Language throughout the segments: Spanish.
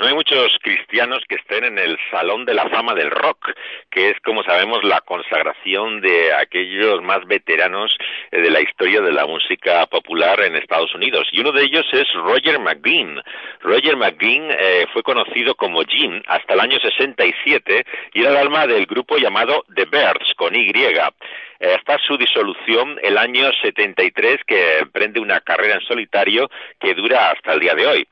no hay muchos cristianos que estén en el Salón de la Fama del Rock, que es, como sabemos, la consagración de aquellos más veteranos eh, de la historia de la música popular en Estados Unidos. Y uno de ellos es Roger McGuinn. Roger McGuinn eh, fue conocido como Jim hasta el año 67 y era el alma del grupo llamado The Birds, con Y hasta su disolución el año 73, que emprende una carrera en solitario que dura hasta el día de hoy.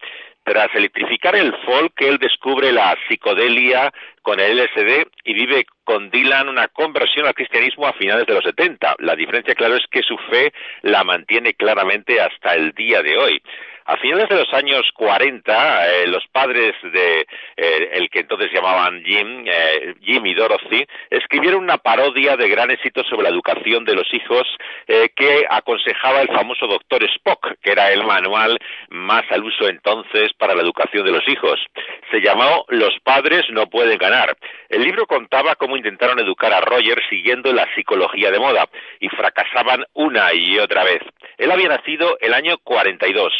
Tras electrificar el folk, él descubre la psicodelia con el LSD y vive con Dylan una conversión al cristianismo a finales de los 70. La diferencia, claro, es que su fe la mantiene claramente hasta el día de hoy. A finales de los años 40, eh, los padres de eh, el que entonces llamaban Jim, eh, Jim y Dorothy, escribieron una parodia de gran éxito sobre la educación de los hijos que aconsejaba el famoso doctor Spock, que era el manual más al uso entonces para la educación de los hijos. Se llamó Los padres no pueden ganar. El libro contaba cómo intentaron educar a Roger siguiendo la psicología de moda y fracasaban una y otra vez. Él había nacido el año 42.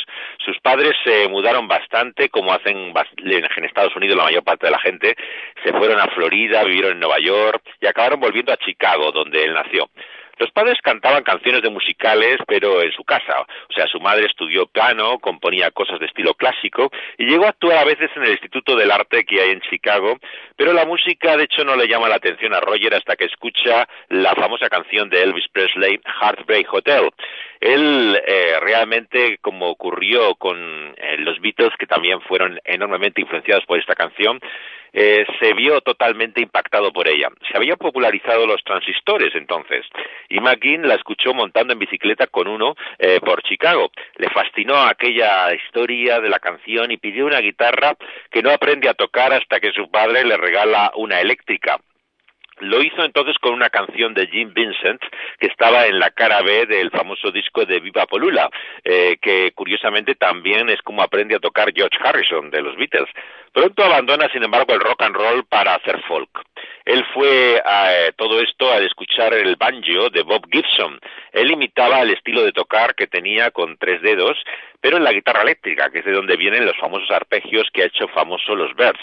Sus padres se mudaron bastante, como hacen en Estados Unidos la mayor parte de la gente. Se fueron a Florida, vivieron en Nueva York y acabaron volviendo a Chicago, donde él nació. Los padres cantaban canciones de musicales, pero en su casa. O sea, su madre estudió piano, componía cosas de estilo clásico y llegó a actuar a veces en el Instituto del Arte que hay en Chicago, pero la música de hecho no le llama la atención a Roger hasta que escucha la famosa canción de Elvis Presley, Heartbreak Hotel. Él eh, realmente, como ocurrió con eh, los Beatles, que también fueron enormemente influenciados por esta canción, eh, se vio totalmente impactado por ella. Se habían popularizado los transistores entonces y McGinn la escuchó montando en bicicleta con uno eh, por Chicago. Le fascinó aquella historia de la canción y pidió una guitarra que no aprende a tocar hasta que su padre le regala una eléctrica. Lo hizo entonces con una canción de Jim Vincent que estaba en la cara B del famoso disco de Viva Polula, eh, que curiosamente también es como aprende a tocar George Harrison de los Beatles. Pronto abandona, sin embargo, el rock and roll para hacer folk. Él fue a eh, todo esto al escuchar el banjo de Bob Gibson. Él imitaba el estilo de tocar que tenía con tres dedos, pero en la guitarra eléctrica, que es de donde vienen los famosos arpegios que ha hecho famoso los Birds.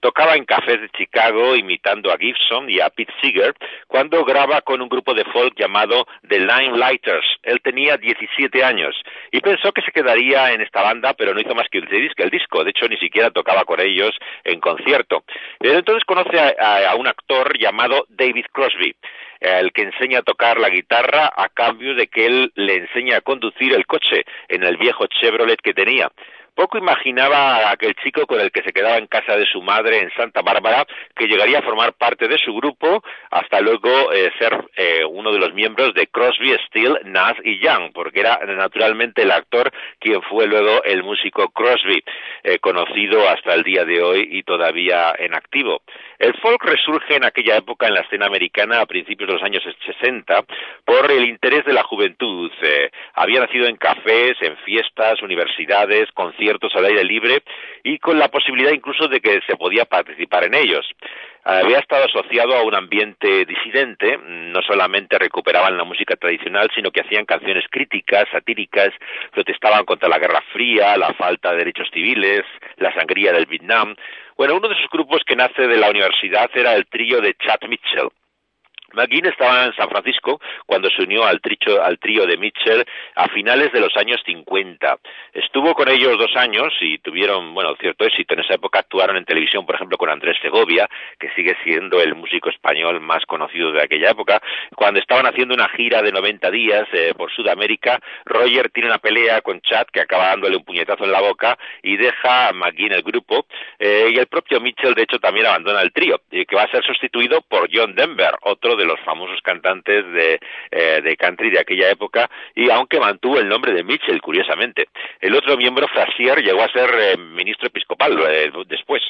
Tocaba en cafés de Chicago imitando a Gibson y a Pete Seeger cuando graba con un grupo de folk llamado The Line Lighters. Él tenía 17 años y pensó que se quedaría en esta banda, pero no hizo más que el disco. El disco. De hecho, ni siquiera tocaba con ellos en concierto. Pero entonces conoce a un actor llamado David Crosby el que enseña a tocar la guitarra a cambio de que él le enseña a conducir el coche en el viejo Chevrolet que tenía. Poco imaginaba a aquel chico con el que se quedaba en casa de su madre en Santa Bárbara que llegaría a formar parte de su grupo hasta luego eh, ser eh, uno de los miembros de Crosby, Steele, Nash y Young, porque era naturalmente el actor quien fue luego el músico Crosby, eh, conocido hasta el día de hoy y todavía en activo. El folk resurge en aquella época en la escena americana a principios de los años 60 por el interés de la juventud. había nacido en cafés, en fiestas, universidades, conciertos conciertos al aire libre y con la posibilidad incluso de que se podía participar en ellos. Había estado asociado a un ambiente disidente, no solamente recuperaban la música tradicional, sino que hacían canciones críticas, satíricas, protestaban contra la Guerra Fría, la falta de derechos civiles, la sangría del Vietnam. Bueno, uno de esos grupos que nace de la universidad era el trío de Chad Mitchell. McGinn estaba en San Francisco cuando se unió al, al trío de Mitchell a finales de los años 50. Estuvo con ellos dos años y tuvieron, bueno, cierto éxito. En esa época actuaron en televisión, por ejemplo, con Andrés Segovia, que sigue siendo el músico español más conocido de aquella época. Cuando estaban haciendo una gira de 90 días eh, por Sudamérica, Roger tiene una pelea con Chad que acaba dándole un puñetazo en la boca y deja a McGinn el grupo. Eh, y el propio Mitchell, de hecho, también abandona el trío, que va a ser sustituido por John Denver, otro de los famosos cantantes de, eh, de country de aquella época, y aunque mantuvo el nombre de Mitchell, curiosamente. El otro miembro, Frazier, llegó a ser eh, ministro episcopal eh, después.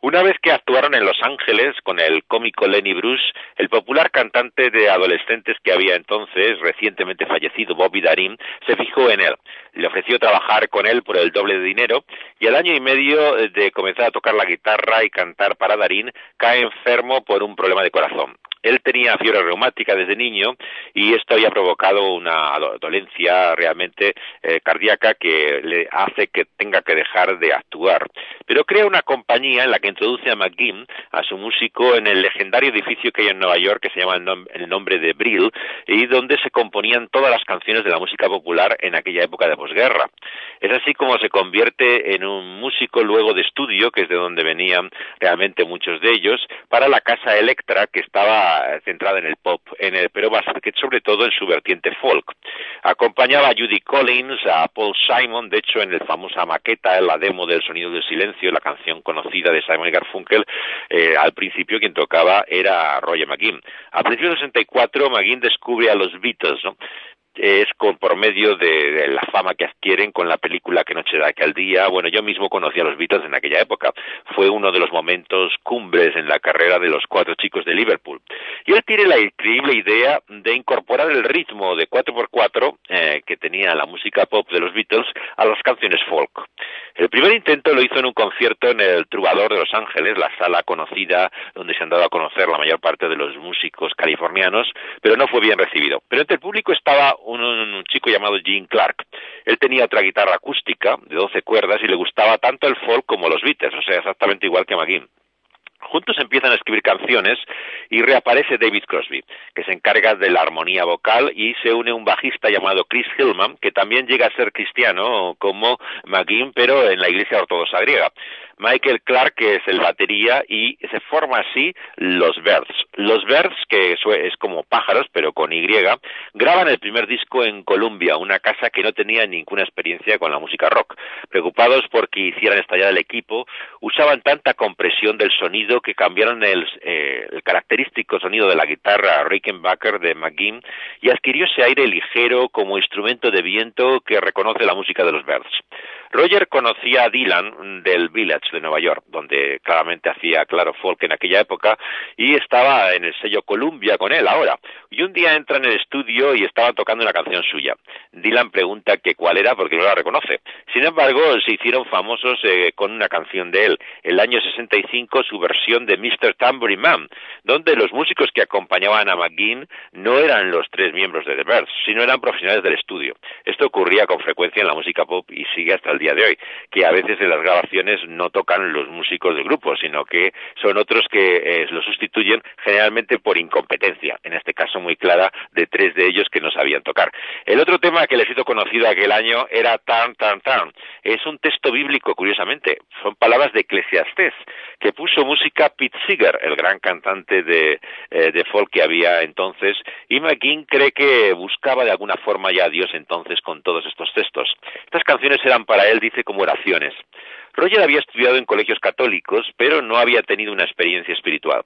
Una vez que actuaron en Los Ángeles con el cómico Lenny Bruce, el popular cantante de adolescentes que había entonces, recientemente fallecido Bobby Darin, se fijó en él. Le ofreció trabajar con él por el doble de dinero y al año y medio de comenzar a tocar la guitarra y cantar para Darin, cae enfermo por un problema de corazón. Él tenía fiebre reumática desde niño y esto había provocado una dolencia realmente eh, cardíaca que le hace que tenga que dejar de actuar. Pero crea una compañía en la que introduce a McGinn, a su músico, en el legendario edificio que hay en Nueva York que se llama el, nombre de Brill y donde se componían todas las canciones de la música popular en aquella época de posguerra. Es así como se convierte en un músico luego de estudio, que es de donde venían realmente muchos de ellos, para la casa Electra, que estaba centrada en el pop, en el, pero sobre todo en su vertiente folk. Acompañaba a Judy Collins, a Paul Simon, de hecho en el famosa maqueta, en la demo del Sonido del Silencio, la canción conocida de Simon Garfunkel, eh, al principio quien tocaba era Roger McGinn. A principios de 64 McGinn descubre a los Beatles, ¿no? Es con, por medio de, la fama que adquieren con la película Que noche da aquel día. Bueno, yo mismo conocí a los Beatles en aquella época. Fue uno de los momentos cumbres en la carrera de los cuatro chicos de Liverpool. Y él tiene la increíble idea de incorporar el ritmo de 4x4 eh, que tenía la música pop de los Beatles a las canciones folk. El primer intento lo hizo en un concierto en el Trubador de Los Ángeles, la sala conocida donde se han dado a conocer la mayor parte de los músicos californianos, pero no fue bien recibido. Pero entre el público estaba un, chico llamado Gene Clark. Él tenía otra guitarra acústica de 12 cuerdas y le gustaba tanto el folk como los Beatles, o sea, exactamente igual que McGinn. Juntos empiezan a escribir canciones y reaparece David Crosby, que se encarga de la armonía vocal y se une un bajista llamado Chris Hillman, que también llega a ser cristiano como McGinn, pero en la iglesia ortodoxa griega. Michael Clark, que es el batería, y se forma así los Birds. Los Birds, que es como pájaros, pero con Y, graban el primer disco en Columbia, una casa que no tenía ninguna experiencia con la música rock. Preocupados por que hicieran estallar el equipo, usaban tanta compresión del sonido que cambiaron el, eh, el característico sonido de la guitarra Rickenbacker de McGinn y adquirió ese aire ligero como instrumento de viento que reconoce la música de los Birds. Roger conocía a Dylan del Village de Nueva York, donde claramente hacía claro folk en aquella época, y estaba en el sello Columbia con él ahora. Y un día entra en el estudio y estaba tocando una canción suya. Dylan pregunta que cuál era porque no la reconoce. Sin embargo, se hicieron famosos eh, con una canción de él, el año 65 su versión de Mr. Tambourine Man, donde los músicos que acompañaban a McGinn no eran los tres miembros de The Birds, sino eran profesionales del estudio. Esto ocurría con frecuencia en la música pop y sigue hasta el día de hoy, que a veces en las grabaciones no tocan los músicos del grupo, sino que son otros que eh, lo sustituyen generalmente por incompetencia, en este caso muy clara de tres de ellos que no sabían tocar. El otro tema que les hizo conocido aquel año era Tan Tan Tan. Es un texto bíblico, curiosamente, son palabras de Eclesiastés, que puso música Pete Seeger, el gran cantante de, eh, de folk que había entonces, y McGinn cree que buscaba de alguna forma ya a Dios entonces con todos estos textos. Estas canciones eran para él, dice, como oraciones. Roger había estudiado en colegios católicos, pero no había tenido una experiencia espiritual.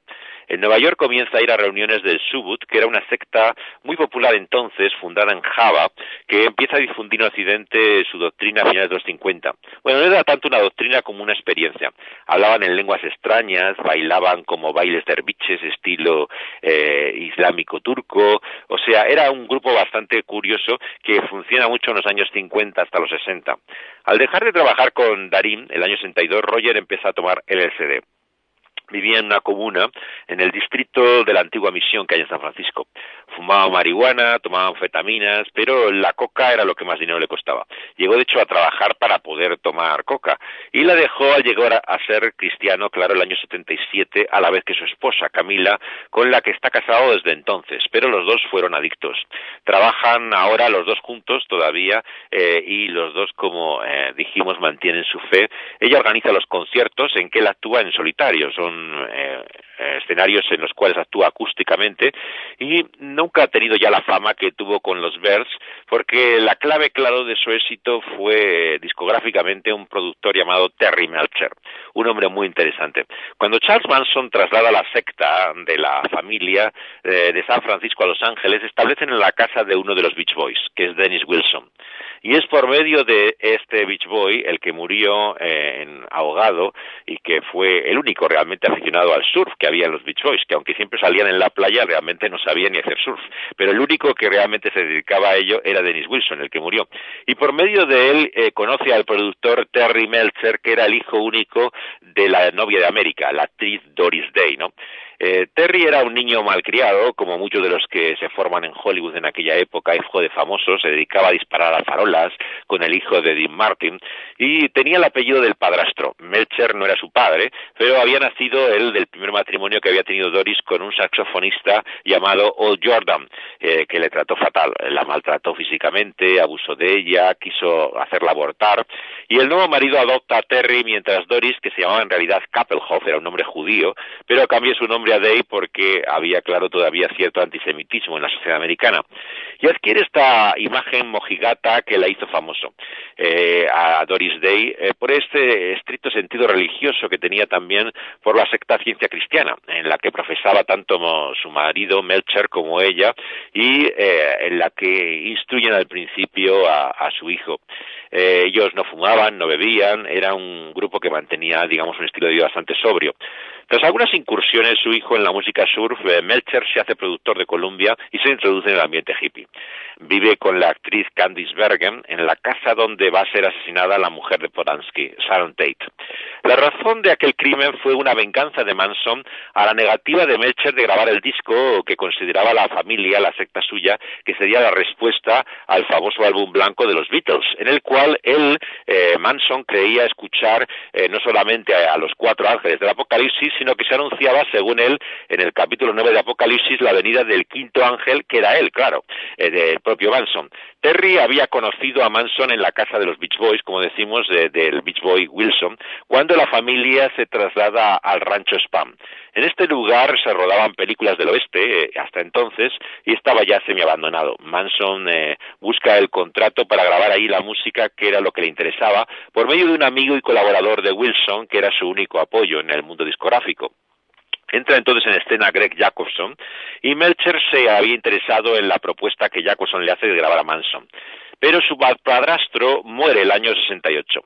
En Nueva York comienza a ir a reuniones del Subut, que era una secta muy popular entonces, fundada en Java, que empieza a difundir en Occidente su doctrina a finales de los 50. Bueno, no era tanto una doctrina como una experiencia. Hablaban en lenguas extrañas, bailaban como bailes derviches, estilo eh, islámico turco, o sea, era un grupo bastante curioso que funciona mucho en los años 50 hasta los 60. Al dejar de trabajar con Darín, el año 62, Roger empezó a tomar LSD vivía en una comuna en el distrito de la antigua misión que hay en San Francisco. Fumaba marihuana, tomaba anfetaminas, pero la coca era lo que más dinero le costaba. Llegó de hecho a trabajar para poder tomar coca y la dejó al llegar a, ser cristiano, claro, el año 77, a la vez que su esposa Camila, con la que está casado desde entonces, pero los dos fueron adictos. Trabajan ahora los dos juntos todavía eh, y los dos, como eh, dijimos, mantienen su fe. Ella organiza los conciertos en que él actúa en solitario, son eh, escenarios en los cuales actúa acústicamente y nunca ha tenido ya la fama que tuvo con los Birds porque la clave claro de su éxito fue discográficamente un productor llamado Terry Melcher, un hombre muy interesante. Cuando Charles Manson traslada la secta de la familia eh, de San Francisco a Los Ángeles, establecen en la casa de uno de los Beach Boys, que es Dennis Wilson. Y es por medio de este Beach Boy, el que murió eh, en ahogado y que fue el único realmente aficionado al surf que había los Beach Boys, que aunque siempre salían en la playa, realmente no sabían ni hacer surf. Pero el único que realmente se dedicaba a ello era Dennis Wilson, el que murió. Y por medio de él eh, conoce al productor Terry Meltzer, que era el hijo único de la novia de América, la actriz Doris Day, ¿no? Eh, Terry era un niño malcriado, como muchos de los que se forman en Hollywood en aquella época, hijo de famosos, se dedicaba a disparar a farolas con el hijo de Dean Martin y tenía el apellido del padrastro. Melcher no era su padre, pero había nacido él del primer matrimonio que había tenido Doris con un saxofonista llamado Old Jordan, eh, que le trató fatal, la maltrató físicamente, abusó de ella, quiso hacerla abortar, y el nuevo marido adopta a Terry mientras Doris, que se llamaba en realidad Kappelhoff, era un nombre judío, pero cambió su nombre a Day porque había, claro, todavía cierto antisemitismo en la sociedad americana. Y adquiere esta imagen mojigata que la hizo famoso eh, a Doris Day eh, por este estricto sentido religioso que tenía también por la secta ciencia cristiana, en la que profesaba tanto su marido Melcher como ella, y eh, en la que instruyen al principio a su hijo. Eh, ellos no fumaban, no bebían, era un grupo que mantenía, digamos, un estilo de vida bastante sobrio. Tras algunas incursiones, su hijo en la música surf, eh, Melcher se hace productor de Columbia y se introduce en el ambiente hippie. Vive con la actriz Candice Bergen en la casa donde va a ser asesinada la mujer de Polanski, Sharon Tate. La razón de aquel crimen fue una venganza de Manson a la negativa de Melcher de grabar el disco que consideraba la familia, la secta suya, que sería la respuesta al famoso álbum blanco de los Beatles, en el cual él, eh, Manson, creía escuchar eh, no solamente a, los cuatro ángeles del Apocalipsis, sino que se anunciaba, según él, en el capítulo 9 de Apocalipsis, la venida del quinto ángel, que era él, claro, eh, del propio Manson. Terry había conocido a Manson en la casa de los Beach Boys, como decimos, del Beach Boy Wilson, cuando la familia se traslada al rancho Spam. En este lugar se rodaban películas del oeste eh, hasta entonces y estaba ya semi-abandonado. Manson eh, busca el contrato para grabar ahí la música que era lo que le interesaba por medio de un amigo y colaborador de Wilson que era su único apoyo en el mundo discográfico. Entra entonces en escena Greg Jacobson y Melcher se había interesado en la propuesta que Jacobson le hace de grabar a Manson. Pero su padrastro muere el año 68.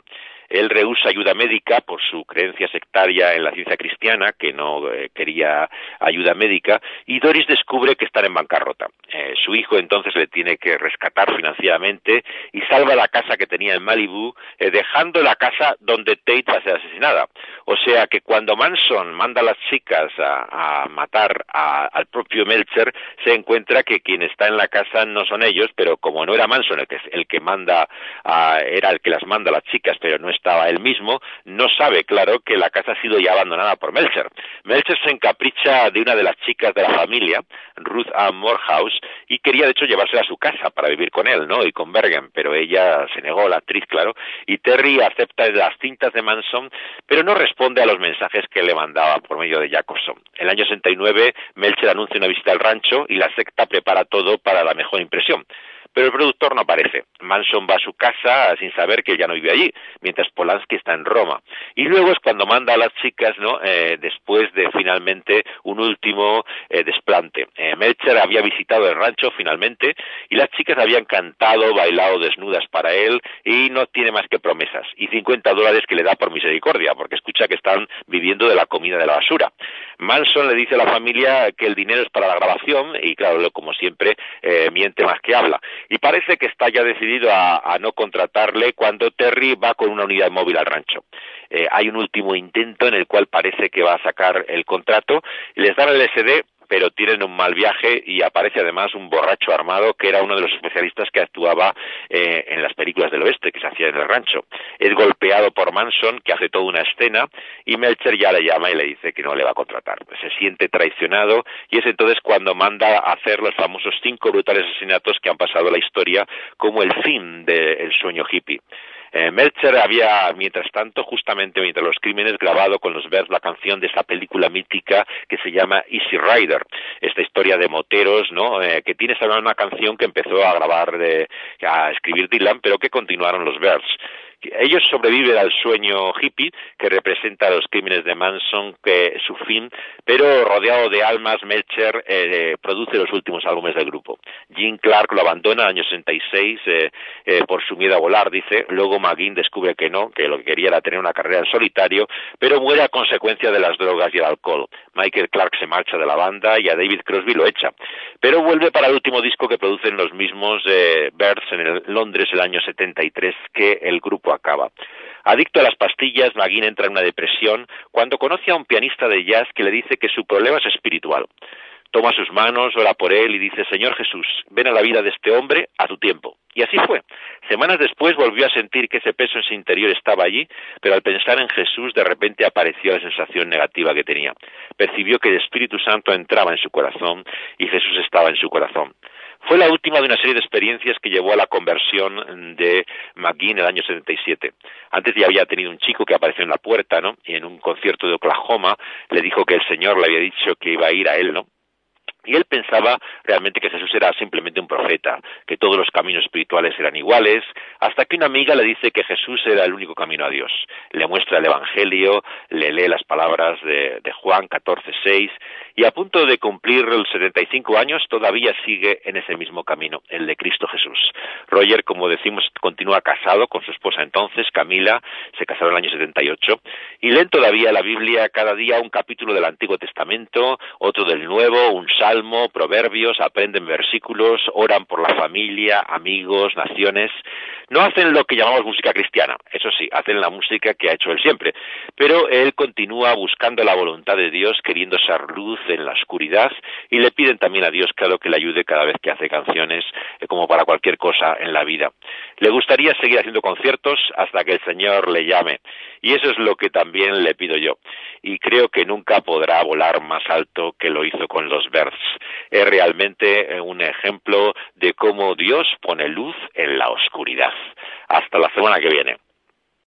Él rehúsa ayuda médica por su creencia sectaria en la ciencia cristiana, que no eh, quería ayuda médica, y Doris descubre que están en bancarrota. Eh, su hijo entonces le tiene que rescatar financieramente y salva la casa que tenía en Malibu, eh, dejando la casa donde Tate va a ser asesinada. O sea que cuando Manson manda a las chicas a, matar al propio Melcher, se encuentra que quien está en la casa no son ellos, pero como no era Manson el que, el que manda, era el que las manda a las chicas, pero no estaba él mismo, no sabe, claro, que la casa ha sido ya abandonada por Melcher. Melcher se encapricha de una de las chicas de la familia, Ruth Ann Morehouse, y quería de hecho llevársela a su casa para vivir con él, ¿no? Y con Bergen, pero ella se negó, la actriz, claro, y Terry acepta las cintas de Manson, pero no responde a los mensajes que le mandaba por medio de Jacobson. El año 69, Melcher anuncia una visita al rancho y la secta prepara todo para la mejor impresión pero el productor no aparece. Manson va a su casa sin saber que ya no vive allí, mientras Polanski está en Roma. Y luego es cuando manda a las chicas, ¿no? Eh, después de finalmente un último eh, desplante. Eh, Melcher había visitado el rancho finalmente y las chicas habían cantado, bailado desnudas para él y no tiene más que promesas y 50 dólares que le da por misericordia, porque escucha que están viviendo de la comida de la basura. Manson le dice a la familia que el dinero es para la grabación y claro, como siempre, miente más que habla y parece que está ya decidido a, no contratarle cuando Terry va con una unidad móvil al rancho. Eh, hay un último intento en el cual parece que va a sacar el contrato les dan el SD pero tienen un mal viaje y aparece además un borracho armado que era uno de los especialistas que actuaba eh, en las películas del oeste que se hacía en el rancho. Es golpeado por Manson, que hace toda una escena, y Melcher ya le llama y le dice que no le va a contratar. Se siente traicionado y es entonces cuando manda a hacer los famosos cinco brutales asesinatos que han pasado la historia como el fin del sueño hippie. Eh, Melcher había, mientras tanto, justamente mientras los crímenes, grabado con los vers la canción de esa película mítica que se llama Easy Rider, esta historia de moteros, ¿no? Eh, que tiene esa una canción que empezó a grabar, de, a escribir Dylan, pero que continuaron los vers ellos sobreviven al sueño hippie que representa los crímenes de Manson, que su fin, pero rodeado de almas, Melcher eh, produce los últimos álbumes del grupo. Jim Clark lo abandona en el año 66 eh, eh, por su miedo a volar, dice. Luego McGinn descubre que no, que lo que quería era tener una carrera en solitario, pero muere a consecuencia de las drogas y el alcohol. Michael Clark se marcha de la banda y a David Crosby lo echa. Pero vuelve para el último disco que producen los mismos eh, Birds en Londres el año 73 que el grupo acaba. Adicto a las pastillas, McGinn entra en una depresión cuando conoce a un pianista de jazz que le dice que su problema es espiritual. Toma sus manos, ora por él y dice, Señor Jesús, ven a la vida de este hombre a tu tiempo. Y así fue. Semanas después volvió a sentir que ese peso en su interior estaba allí, pero al pensar en Jesús de repente apareció la sensación negativa que tenía. Percibió que el Espíritu Santo entraba en su corazón y Jesús estaba en su corazón. Fue la última de una serie de experiencias que llevó a la conversión de McGee en el año 77. Antes ya había tenido un chico que apareció en la puerta, ¿no? Y en un concierto de Oklahoma le dijo que el Señor le había dicho que iba a ir a él, ¿no? Y él pensaba realmente que Jesús era simplemente un profeta, que todos los caminos espirituales eran iguales, hasta que una amiga le dice que Jesús era el único camino a Dios. Le muestra el Evangelio, le lee las palabras de, de Juan 14:6 y a punto de cumplir los 75 años todavía sigue en ese mismo camino, el de Cristo Jesús. Roger, como decimos, continúa casado con su esposa entonces, Camila, se casaron en el año 78 y leen todavía la Biblia cada día un capítulo del Antiguo Testamento, otro del Nuevo, un salmo Salmo, Proverbios, aprenden versículos, oran por la familia, amigos, naciones. No hacen lo que llamamos música cristiana, eso sí, hacen la música que ha hecho él siempre, pero él continúa buscando la voluntad de Dios, queriendo ser luz en la oscuridad y le piden también a Dios, claro, que le ayude cada vez que hace canciones, eh, como para cualquier cosa en la vida. Le gustaría seguir haciendo conciertos hasta que el Señor le llame y eso es lo que también le pido yo. Y creo que nunca podrá volar más alto que lo hizo con los Birds es realmente eh, un ejemplo de cómo Dios pone luz en la oscuridad. Hasta la semana que viene.